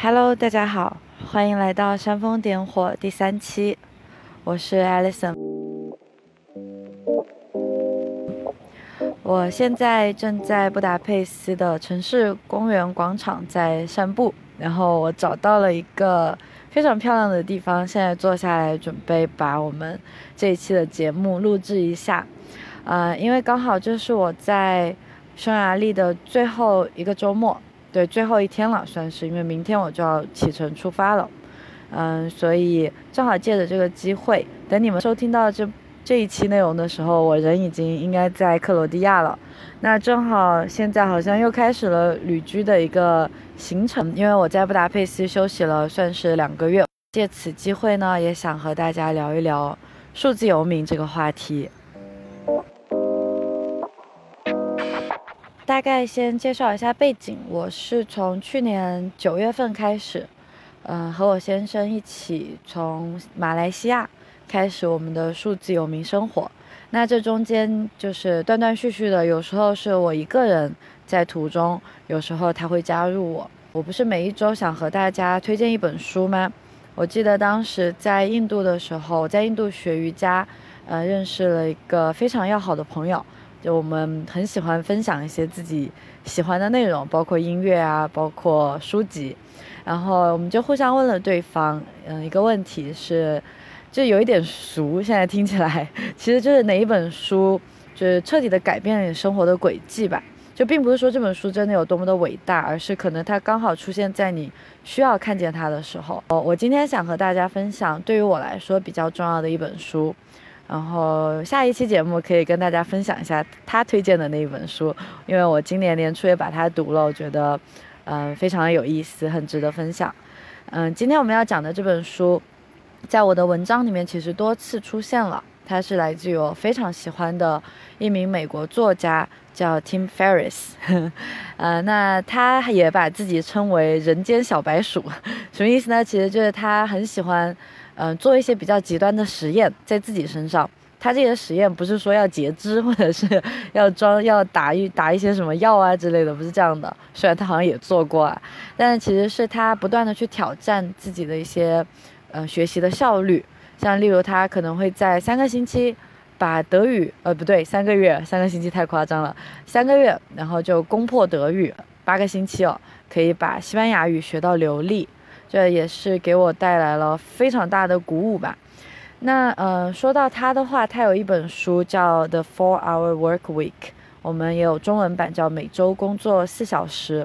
Hello，大家好，欢迎来到煽风点火第三期，我是 Alison。我现在正在布达佩斯的城市公园广场在散步，然后我找到了一个非常漂亮的地方，现在坐下来准备把我们这一期的节目录制一下。呃，因为刚好这是我在匈牙利的最后一个周末。对，最后一天了，算是，因为明天我就要启程出发了，嗯，所以正好借着这个机会，等你们收听到这这一期内容的时候，我人已经应该在克罗地亚了。那正好现在好像又开始了旅居的一个行程，因为我在布达佩斯休息了，算是两个月。借此机会呢，也想和大家聊一聊数字游民这个话题。大概先介绍一下背景，我是从去年九月份开始，嗯，和我先生一起从马来西亚开始我们的数字游民生活。那这中间就是断断续续的，有时候是我一个人在途中，有时候他会加入我。我不是每一周想和大家推荐一本书吗？我记得当时在印度的时候，在印度学瑜伽，呃，认识了一个非常要好的朋友。就我们很喜欢分享一些自己喜欢的内容，包括音乐啊，包括书籍，然后我们就互相问了对方，嗯，一个问题是，就有一点俗，现在听起来，其实就是哪一本书就是彻底的改变了你生活的轨迹吧？就并不是说这本书真的有多么的伟大，而是可能它刚好出现在你需要看见它的时候。哦，我今天想和大家分享，对于我来说比较重要的一本书。然后下一期节目可以跟大家分享一下他推荐的那一本书，因为我今年年初也把它读了，我觉得，嗯，非常的有意思，很值得分享。嗯，今天我们要讲的这本书，在我的文章里面其实多次出现了，它是来自于我非常喜欢的一名美国作家，叫 Tim Ferriss。呃，那他也把自己称为人间小白鼠，什么意思呢？其实就是他很喜欢。嗯，做一些比较极端的实验在自己身上。他这些实验不是说要截肢，或者是 要装要打一打一些什么药啊之类的，不是这样的。虽然他好像也做过啊，但其实是他不断的去挑战自己的一些，呃，学习的效率。像例如他可能会在三个星期把德语，呃，不对，三个月，三个星期太夸张了，三个月，然后就攻破德语，八个星期哦，可以把西班牙语学到流利。这也是给我带来了非常大的鼓舞吧。那呃，说到他的话，他有一本书叫《The Four Hour Work Week》，我们也有中文版叫《每周工作四小时》。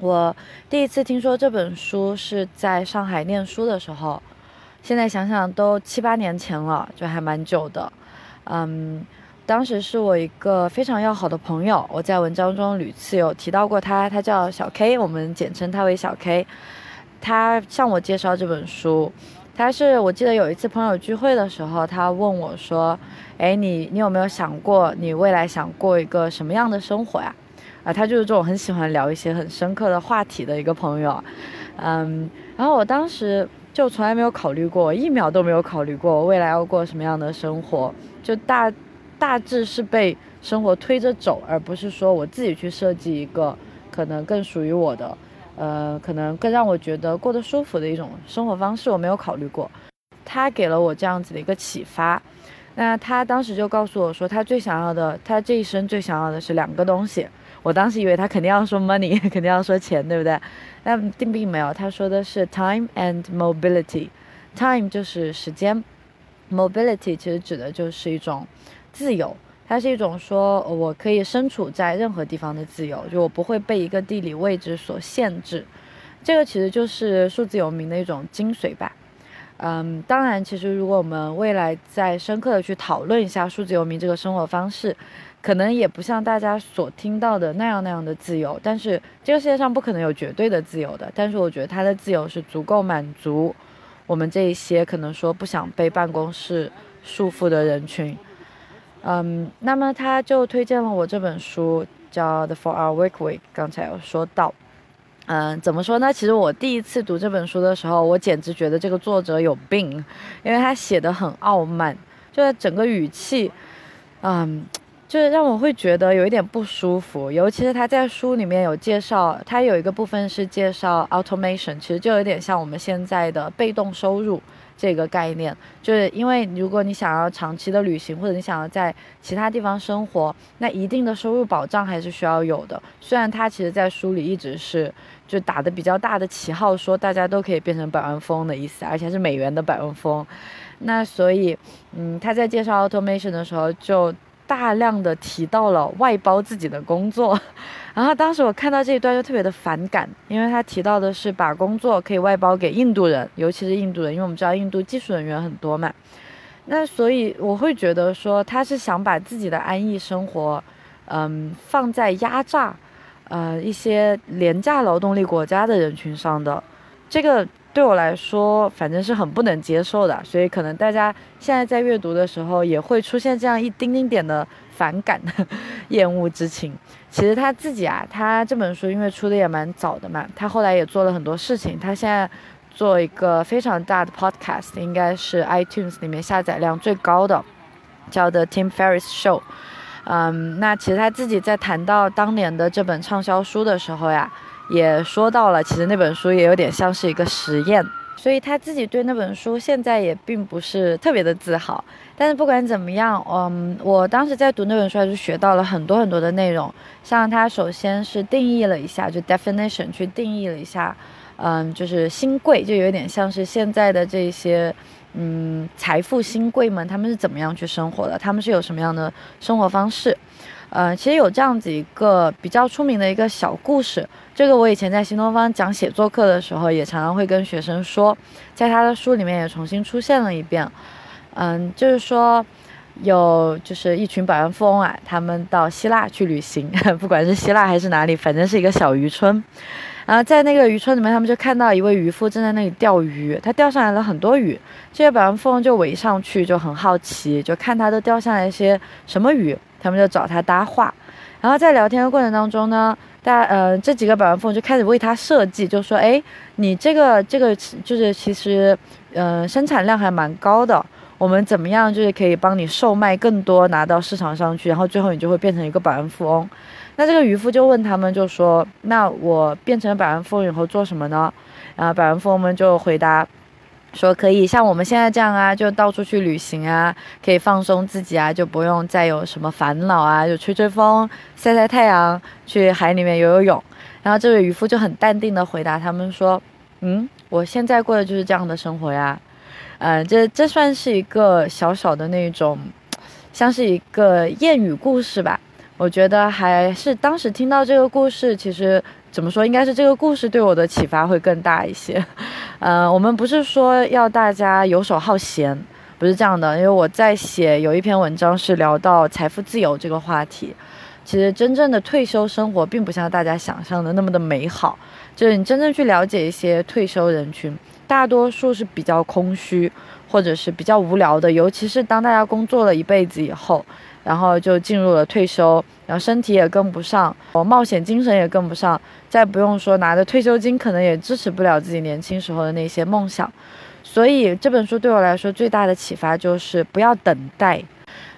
我第一次听说这本书是在上海念书的时候，现在想想都七八年前了，就还蛮久的。嗯，当时是我一个非常要好的朋友，我在文章中屡次有提到过他，他叫小 K，我们简称他为小 K。他向我介绍这本书，他是我记得有一次朋友聚会的时候，他问我说：“哎，你你有没有想过你未来想过一个什么样的生活呀？”啊，他就是这种很喜欢聊一些很深刻的话题的一个朋友，嗯，然后我当时就从来没有考虑过，一秒都没有考虑过我未来要过什么样的生活，就大大致是被生活推着走，而不是说我自己去设计一个可能更属于我的。呃，可能更让我觉得过得舒服的一种生活方式，我没有考虑过。他给了我这样子的一个启发。那他当时就告诉我说，他最想要的，他这一生最想要的是两个东西。我当时以为他肯定要说 money，肯定要说钱，对不对？但并并没有，他说的是 time and mobility。time 就是时间，mobility 其实指的就是一种自由。它是一种说，我可以身处在任何地方的自由，就我不会被一个地理位置所限制。这个其实就是数字游民的一种精髓吧。嗯，当然，其实如果我们未来再深刻的去讨论一下数字游民这个生活方式，可能也不像大家所听到的那样那样的自由。但是这个世界上不可能有绝对的自由的，但是我觉得它的自由是足够满足我们这一些可能说不想被办公室束缚的人群。嗯，那么他就推荐了我这本书，叫《The Four Hour Work Week》。刚才有说到，嗯，怎么说呢？其实我第一次读这本书的时候，我简直觉得这个作者有病，因为他写的很傲慢，就是整个语气，嗯，就是让我会觉得有一点不舒服。尤其是他在书里面有介绍，他有一个部分是介绍 automation，其实就有点像我们现在的被动收入。这个概念，就是因为如果你想要长期的旅行，或者你想要在其他地方生活，那一定的收入保障还是需要有的。虽然他其实在书里一直是就打的比较大的旗号，说大家都可以变成百万富翁的意思，而且是美元的百万富翁。那所以，嗯，他在介绍 automation 的时候就。大量的提到了外包自己的工作，然后当时我看到这一段就特别的反感，因为他提到的是把工作可以外包给印度人，尤其是印度人，因为我们知道印度技术人员很多嘛，那所以我会觉得说他是想把自己的安逸生活，嗯，放在压榨，呃一些廉价劳动力国家的人群上的，这个。对我来说，反正是很不能接受的，所以可能大家现在在阅读的时候也会出现这样一丁丁点的反感、厌恶之情。其实他自己啊，他这本书因为出的也蛮早的嘛，他后来也做了很多事情。他现在做一个非常大的 podcast，应该是 iTunes 里面下载量最高的，叫 The Tim Ferriss Show。嗯，那其实他自己在谈到当年的这本畅销书的时候呀。也说到了，其实那本书也有点像是一个实验，所以他自己对那本书现在也并不是特别的自豪。但是不管怎么样，嗯，我当时在读那本书，还是学到了很多很多的内容。像他首先是定义了一下，就 definition 去定义了一下，嗯，就是新贵，就有点像是现在的这些，嗯，财富新贵们，他们是怎么样去生活的？他们是有什么样的生活方式？呃，其实有这样子一个比较出名的一个小故事，这个我以前在新东方讲写作课的时候，也常常会跟学生说，在他的书里面也重新出现了一遍。嗯，就是说有就是一群百万富翁啊，他们到希腊去旅行，不管是希腊还是哪里，反正是一个小渔村。然后在那个渔村里面，他们就看到一位渔夫正在那里钓鱼，他钓上来了很多鱼，这些百万富翁就围上去，就很好奇，就看他都钓上来一些什么鱼。他们就找他搭话，然后在聊天的过程当中呢，大呃这几个百万富翁就开始为他设计，就说：“哎，你这个这个就是其实，嗯，生产量还蛮高的，我们怎么样就是可以帮你售卖更多，拿到市场上去，然后最后你就会变成一个百万富翁。”那这个渔夫就问他们，就说：“那我变成百万富翁以后做什么呢？”然后百万富翁们就回答。说可以像我们现在这样啊，就到处去旅行啊，可以放松自己啊，就不用再有什么烦恼啊，就吹吹风、晒晒太阳，去海里面游游泳。然后这位渔夫就很淡定的回答他们说：“嗯，我现在过的就是这样的生活呀。”嗯，这这算是一个小小的那种，像是一个谚语故事吧。我觉得还是当时听到这个故事，其实。怎么说？应该是这个故事对我的启发会更大一些。呃，我们不是说要大家游手好闲，不是这样的。因为我在写有一篇文章是聊到财富自由这个话题。其实真正的退休生活并不像大家想象的那么的美好。就是你真正去了解一些退休人群，大多数是比较空虚，或者是比较无聊的。尤其是当大家工作了一辈子以后。然后就进入了退休，然后身体也跟不上，我冒险精神也跟不上，再不用说拿着退休金，可能也支持不了自己年轻时候的那些梦想。所以这本书对我来说最大的启发就是不要等待。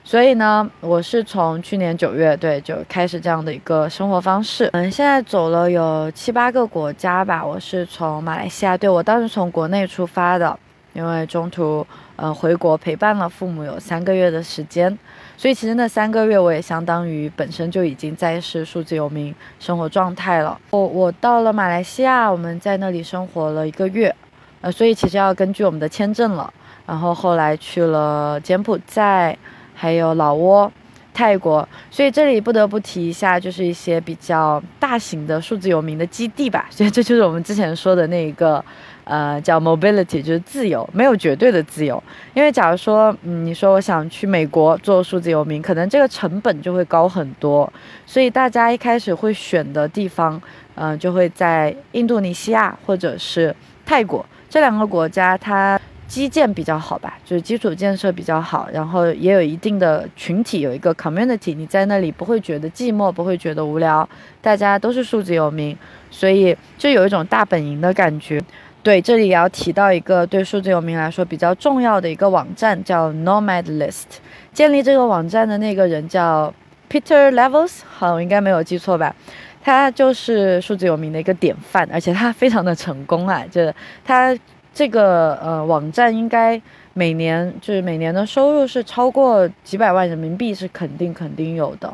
所以呢，我是从去年九月对就开始这样的一个生活方式。嗯，现在走了有七八个国家吧。我是从马来西亚，对我当时从国内出发的，因为中途嗯回国陪伴了父母有三个月的时间。所以其实那三个月，我也相当于本身就已经在是数字游民生活状态了。我我到了马来西亚，我们在那里生活了一个月，呃，所以其实要根据我们的签证了。然后后来去了柬埔寨，还有老挝、泰国。所以这里不得不提一下，就是一些比较大型的数字游民的基地吧。所以这就是我们之前说的那一个。呃，叫 mobility，就是自由，没有绝对的自由。因为假如说，嗯，你说我想去美国做数字游民，可能这个成本就会高很多。所以大家一开始会选的地方，嗯，就会在印度尼西亚或者是泰国这两个国家，它基建比较好吧，就是基础建设比较好，然后也有一定的群体，有一个 community，你在那里不会觉得寂寞，不会觉得无聊，大家都是数字游民，所以就有一种大本营的感觉。对，这里也要提到一个对数字游民来说比较重要的一个网站，叫 Nomad List。建立这个网站的那个人叫 Peter Levels，好，我应该没有记错吧？他就是数字游民的一个典范，而且他非常的成功啊！就是他这个呃网站应该每年就是每年的收入是超过几百万人民币，是肯定肯定有的。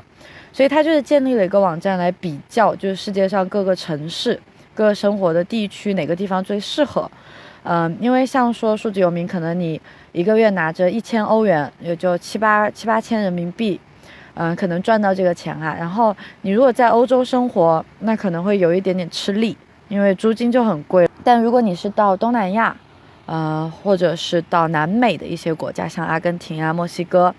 所以他就是建立了一个网站来比较，就是世界上各个城市、个生活的地区哪个地方最适合。嗯，因为像说数字游民，可能你一个月拿着一千欧元，也就七八七八千人民币。嗯，可能赚到这个钱啊。然后你如果在欧洲生活，那可能会有一点点吃力，因为租金就很贵。但如果你是到东南亚，呃，或者是到南美的一些国家，像阿根廷啊、墨西哥，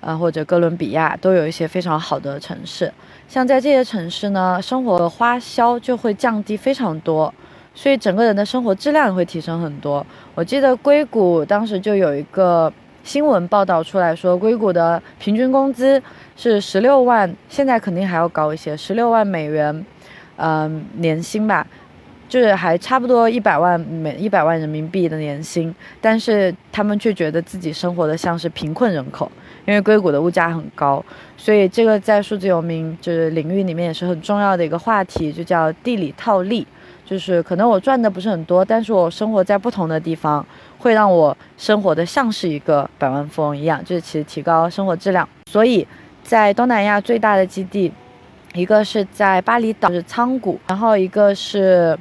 呃，或者哥伦比亚，都有一些非常好的城市。像在这些城市呢，生活花销就会降低非常多，所以整个人的生活质量会提升很多。我记得硅谷当时就有一个。新闻报道出来说，硅谷的平均工资是十六万，现在肯定还要高一些，十六万美元，嗯，年薪吧，就是还差不多一百万美一百万人民币的年薪，但是他们却觉得自己生活的像是贫困人口，因为硅谷的物价很高，所以这个在数字游民就是领域里面也是很重要的一个话题，就叫地理套利。就是可能我赚的不是很多，但是我生活在不同的地方，会让我生活的像是一个百万富翁一样，就是其实提高生活质量。所以在东南亚最大的基地，一个是在巴厘岛，是仓谷，然后一个是。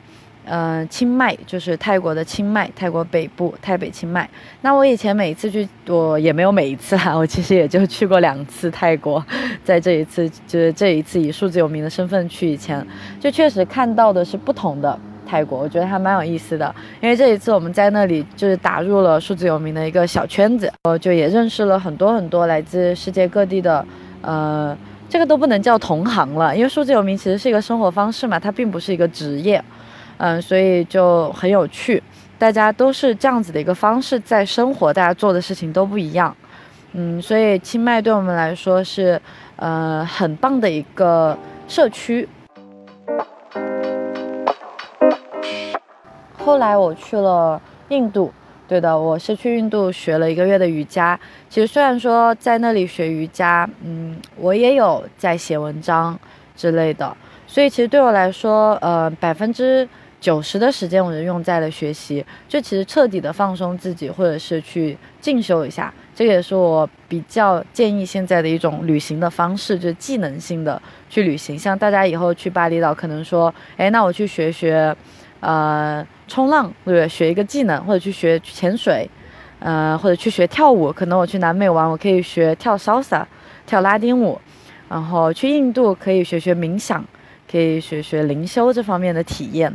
嗯，清迈就是泰国的清迈，泰国北部，泰北清迈。那我以前每一次去，我也没有每一次啦，我其实也就去过两次泰国。在这一次，就是这一次以数字有名的身份去，以前就确实看到的是不同的泰国，我觉得还蛮有意思的。因为这一次我们在那里就是打入了数字有名的一个小圈子，我就也认识了很多很多来自世界各地的，呃，这个都不能叫同行了，因为数字游民其实是一个生活方式嘛，它并不是一个职业。嗯，所以就很有趣，大家都是这样子的一个方式在生活，大家做的事情都不一样。嗯，所以清迈对我们来说是，呃，很棒的一个社区。后来我去了印度，对的，我是去印度学了一个月的瑜伽。其实虽然说在那里学瑜伽，嗯，我也有在写文章之类的，所以其实对我来说，呃，百分之。九十的时间我就用在了学习，就其实彻底的放松自己，或者是去进修一下，这个也是我比较建议现在的一种旅行的方式，就是技能性的去旅行。像大家以后去巴厘岛，可能说，哎，那我去学学，呃，冲浪，对不对？学一个技能，或者去学潜水，呃，或者去学跳舞。可能我去南美玩，我可以学跳 salsa，跳拉丁舞，然后去印度可以学学冥想，可以学学灵修这方面的体验。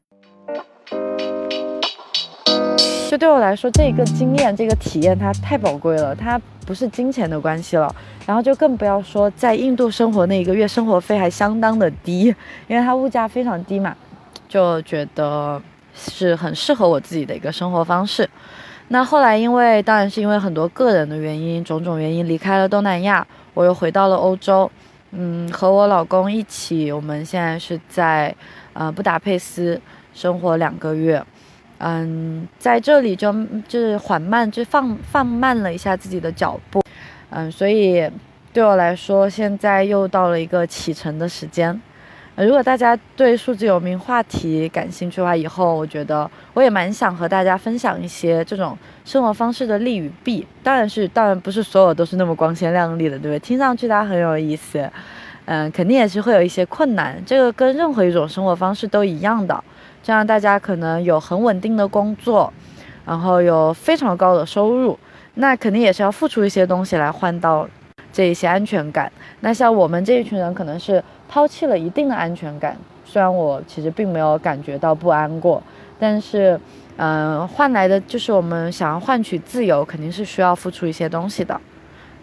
就对我来说，这个经验、这个体验，它太宝贵了。它不是金钱的关系了，然后就更不要说在印度生活那一个月，生活费还相当的低，因为它物价非常低嘛，就觉得是很适合我自己的一个生活方式。那后来，因为当然是因为很多个人的原因、种种原因，离开了东南亚，我又回到了欧洲。嗯，和我老公一起，我们现在是在呃布达佩斯生活两个月。嗯，在这里就就是缓慢，就放放慢了一下自己的脚步，嗯，所以对我来说，现在又到了一个启程的时间。如果大家对数字有名话题感兴趣的话，以后我觉得我也蛮想和大家分享一些这种生活方式的利与弊。当然是，当然不是所有都是那么光鲜亮丽的，对不对？听上去它很有意思，嗯，肯定也是会有一些困难。这个跟任何一种生活方式都一样的。这样大家可能有很稳定的工作，然后有非常高的收入，那肯定也是要付出一些东西来换到这一些安全感。那像我们这一群人，可能是抛弃了一定的安全感。虽然我其实并没有感觉到不安过，但是，嗯，换来的就是我们想要换取自由，肯定是需要付出一些东西的。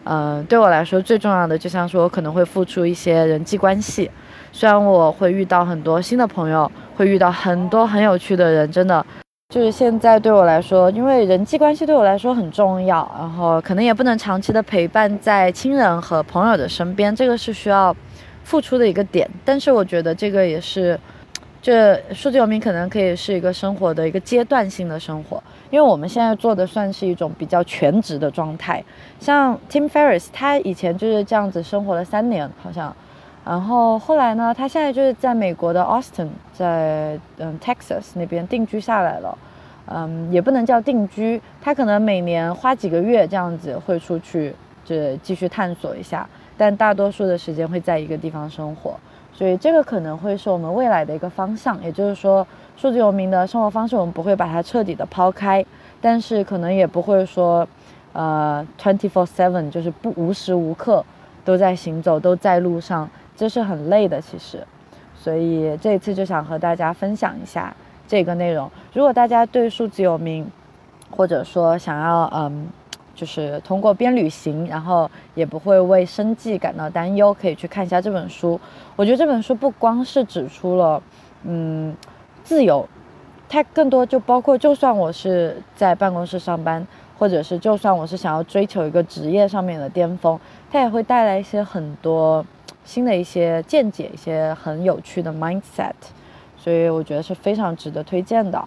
嗯，对我来说最重要的，就像说可能会付出一些人际关系。虽然我会遇到很多新的朋友，会遇到很多很有趣的人，真的，就是现在对我来说，因为人际关系对我来说很重要，然后可能也不能长期的陪伴在亲人和朋友的身边，这个是需要付出的一个点。但是我觉得这个也是，这数字游民可能可以是一个生活的一个阶段性的生活，因为我们现在做的算是一种比较全职的状态。像 Tim Ferriss，他以前就是这样子生活了三年，好像，然后后来呢，他现在就是在美国的 Austin，在嗯 Texas 那边定居下来了。嗯，也不能叫定居，他可能每年花几个月这样子会出去，就继续探索一下，但大多数的时间会在一个地方生活，所以这个可能会是我们未来的一个方向。也就是说，数字游民的生活方式，我们不会把它彻底的抛开，但是可能也不会说，呃，twenty four seven 就是不无时无刻都在行走，都在路上，这是很累的，其实。所以这一次就想和大家分享一下。这个内容，如果大家对数字游民，或者说想要嗯，就是通过边旅行，然后也不会为生计感到担忧，可以去看一下这本书。我觉得这本书不光是指出了嗯自由，它更多就包括，就算我是在办公室上班，或者是就算我是想要追求一个职业上面的巅峰，它也会带来一些很多新的一些见解，一些很有趣的 mindset。所以我觉得是非常值得推荐的，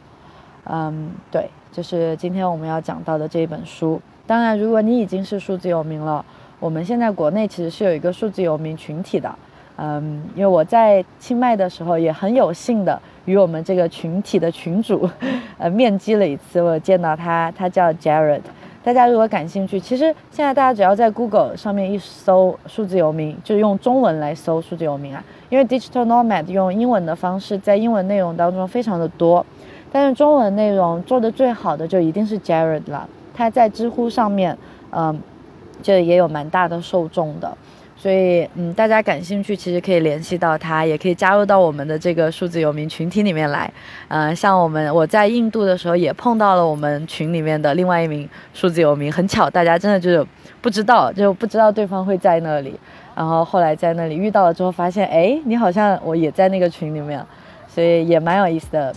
嗯，对，就是今天我们要讲到的这一本书。当然，如果你已经是数字游民了，我们现在国内其实是有一个数字游民群体的，嗯，因为我在清迈的时候也很有幸的与我们这个群体的群主，呃，面基了一次，我见到他，他叫 Jared。大家如果感兴趣，其实现在大家只要在 Google 上面一搜“数字游民”，就用中文来搜“数字游民”啊。因为 Digital Nomad 用英文的方式，在英文内容当中非常的多，但是中文内容做的最好的就一定是 Jared 了。他在知乎上面，嗯，就也有蛮大的受众的。所以，嗯，大家感兴趣，其实可以联系到他，也可以加入到我们的这个数字游民群体里面来。嗯，像我们我在印度的时候，也碰到了我们群里面的另外一名数字游民，很巧，大家真的就是不知道，就不知道对方会在那里。然后后来在那里遇到了之后，发现，哎，你好像我也在那个群里面，所以也蛮有意思的。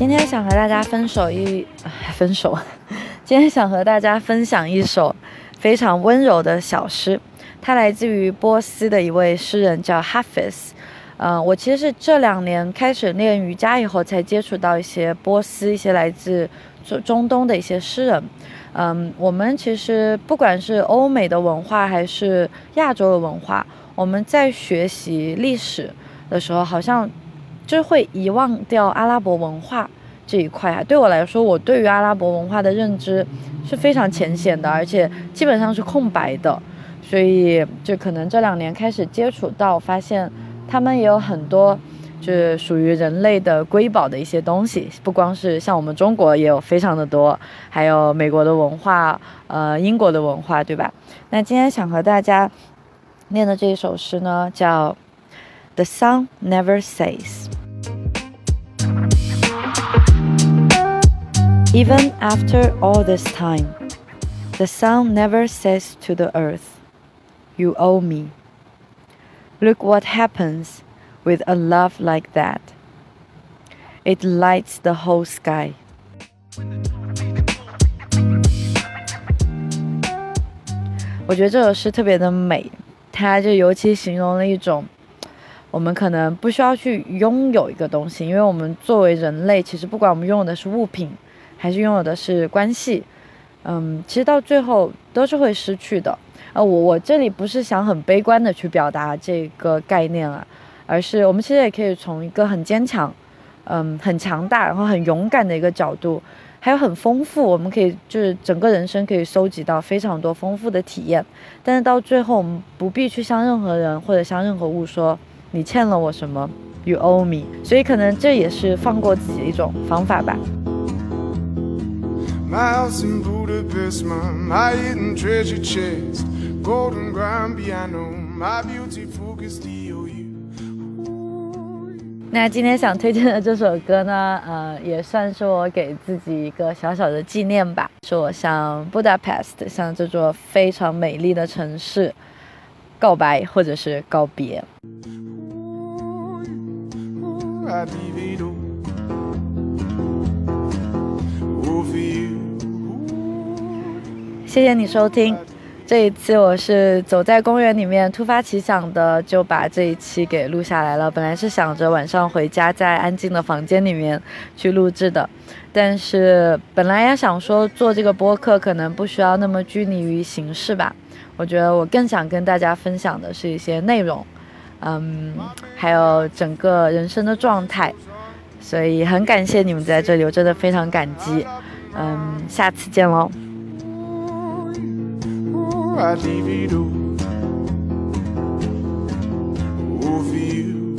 今天想和大家分手一分手。今天想和大家分享一首非常温柔的小诗，它来自于波斯的一位诗人，叫 Hafiz。嗯，我其实是这两年开始练瑜伽以后，才接触到一些波斯、一些来自中中东的一些诗人。嗯，我们其实不管是欧美的文化还是亚洲的文化，我们在学习历史的时候，好像就会遗忘掉阿拉伯文化。这一块啊，对我来说，我对于阿拉伯文化的认知是非常浅显的，而且基本上是空白的。所以，就可能这两年开始接触到，发现他们也有很多就是属于人类的瑰宝的一些东西。不光是像我们中国也有非常的多，还有美国的文化，呃，英国的文化，对吧？那今天想和大家念的这一首诗呢，叫《The Sun Never Says》。Even after all this time, the sun never says to the earth, You owe me. Look what happens with a love like that. It lights the whole sky. 我觉得这首诗特别的美，它就尤其形容了一种我们可能不需要去拥有一个东西，因为我们作为人类，其实不管我们拥有的是物品。 还是拥有的是关系，嗯，其实到最后都是会失去的。呃，我我这里不是想很悲观的去表达这个概念啊，而是我们其实也可以从一个很坚强，嗯，很强大，然后很勇敢的一个角度，还有很丰富，我们可以就是整个人生可以收集到非常多丰富的体验。但是到最后，我们不必去向任何人或者向任何物说你欠了我什么，You owe me。所以可能这也是放过自己的一种方法吧。My house in budapest my hidden treasure chest golden grand piano my beautiful castillo 那今天想推荐的这首歌呢呃也算是我给自己一个小小的纪念吧是我向 budapest 向这座非常美丽的城市告白或者是告别谢谢你收听，这一次我是走在公园里面，突发奇想的就把这一期给录下来了。本来是想着晚上回家在安静的房间里面去录制的，但是本来也想说做这个播客可能不需要那么拘泥于形式吧。我觉得我更想跟大家分享的是一些内容，嗯，还有整个人生的状态。所以很感谢你们在这里，我真的非常感激。嗯，下次见喽。I leave it all for you.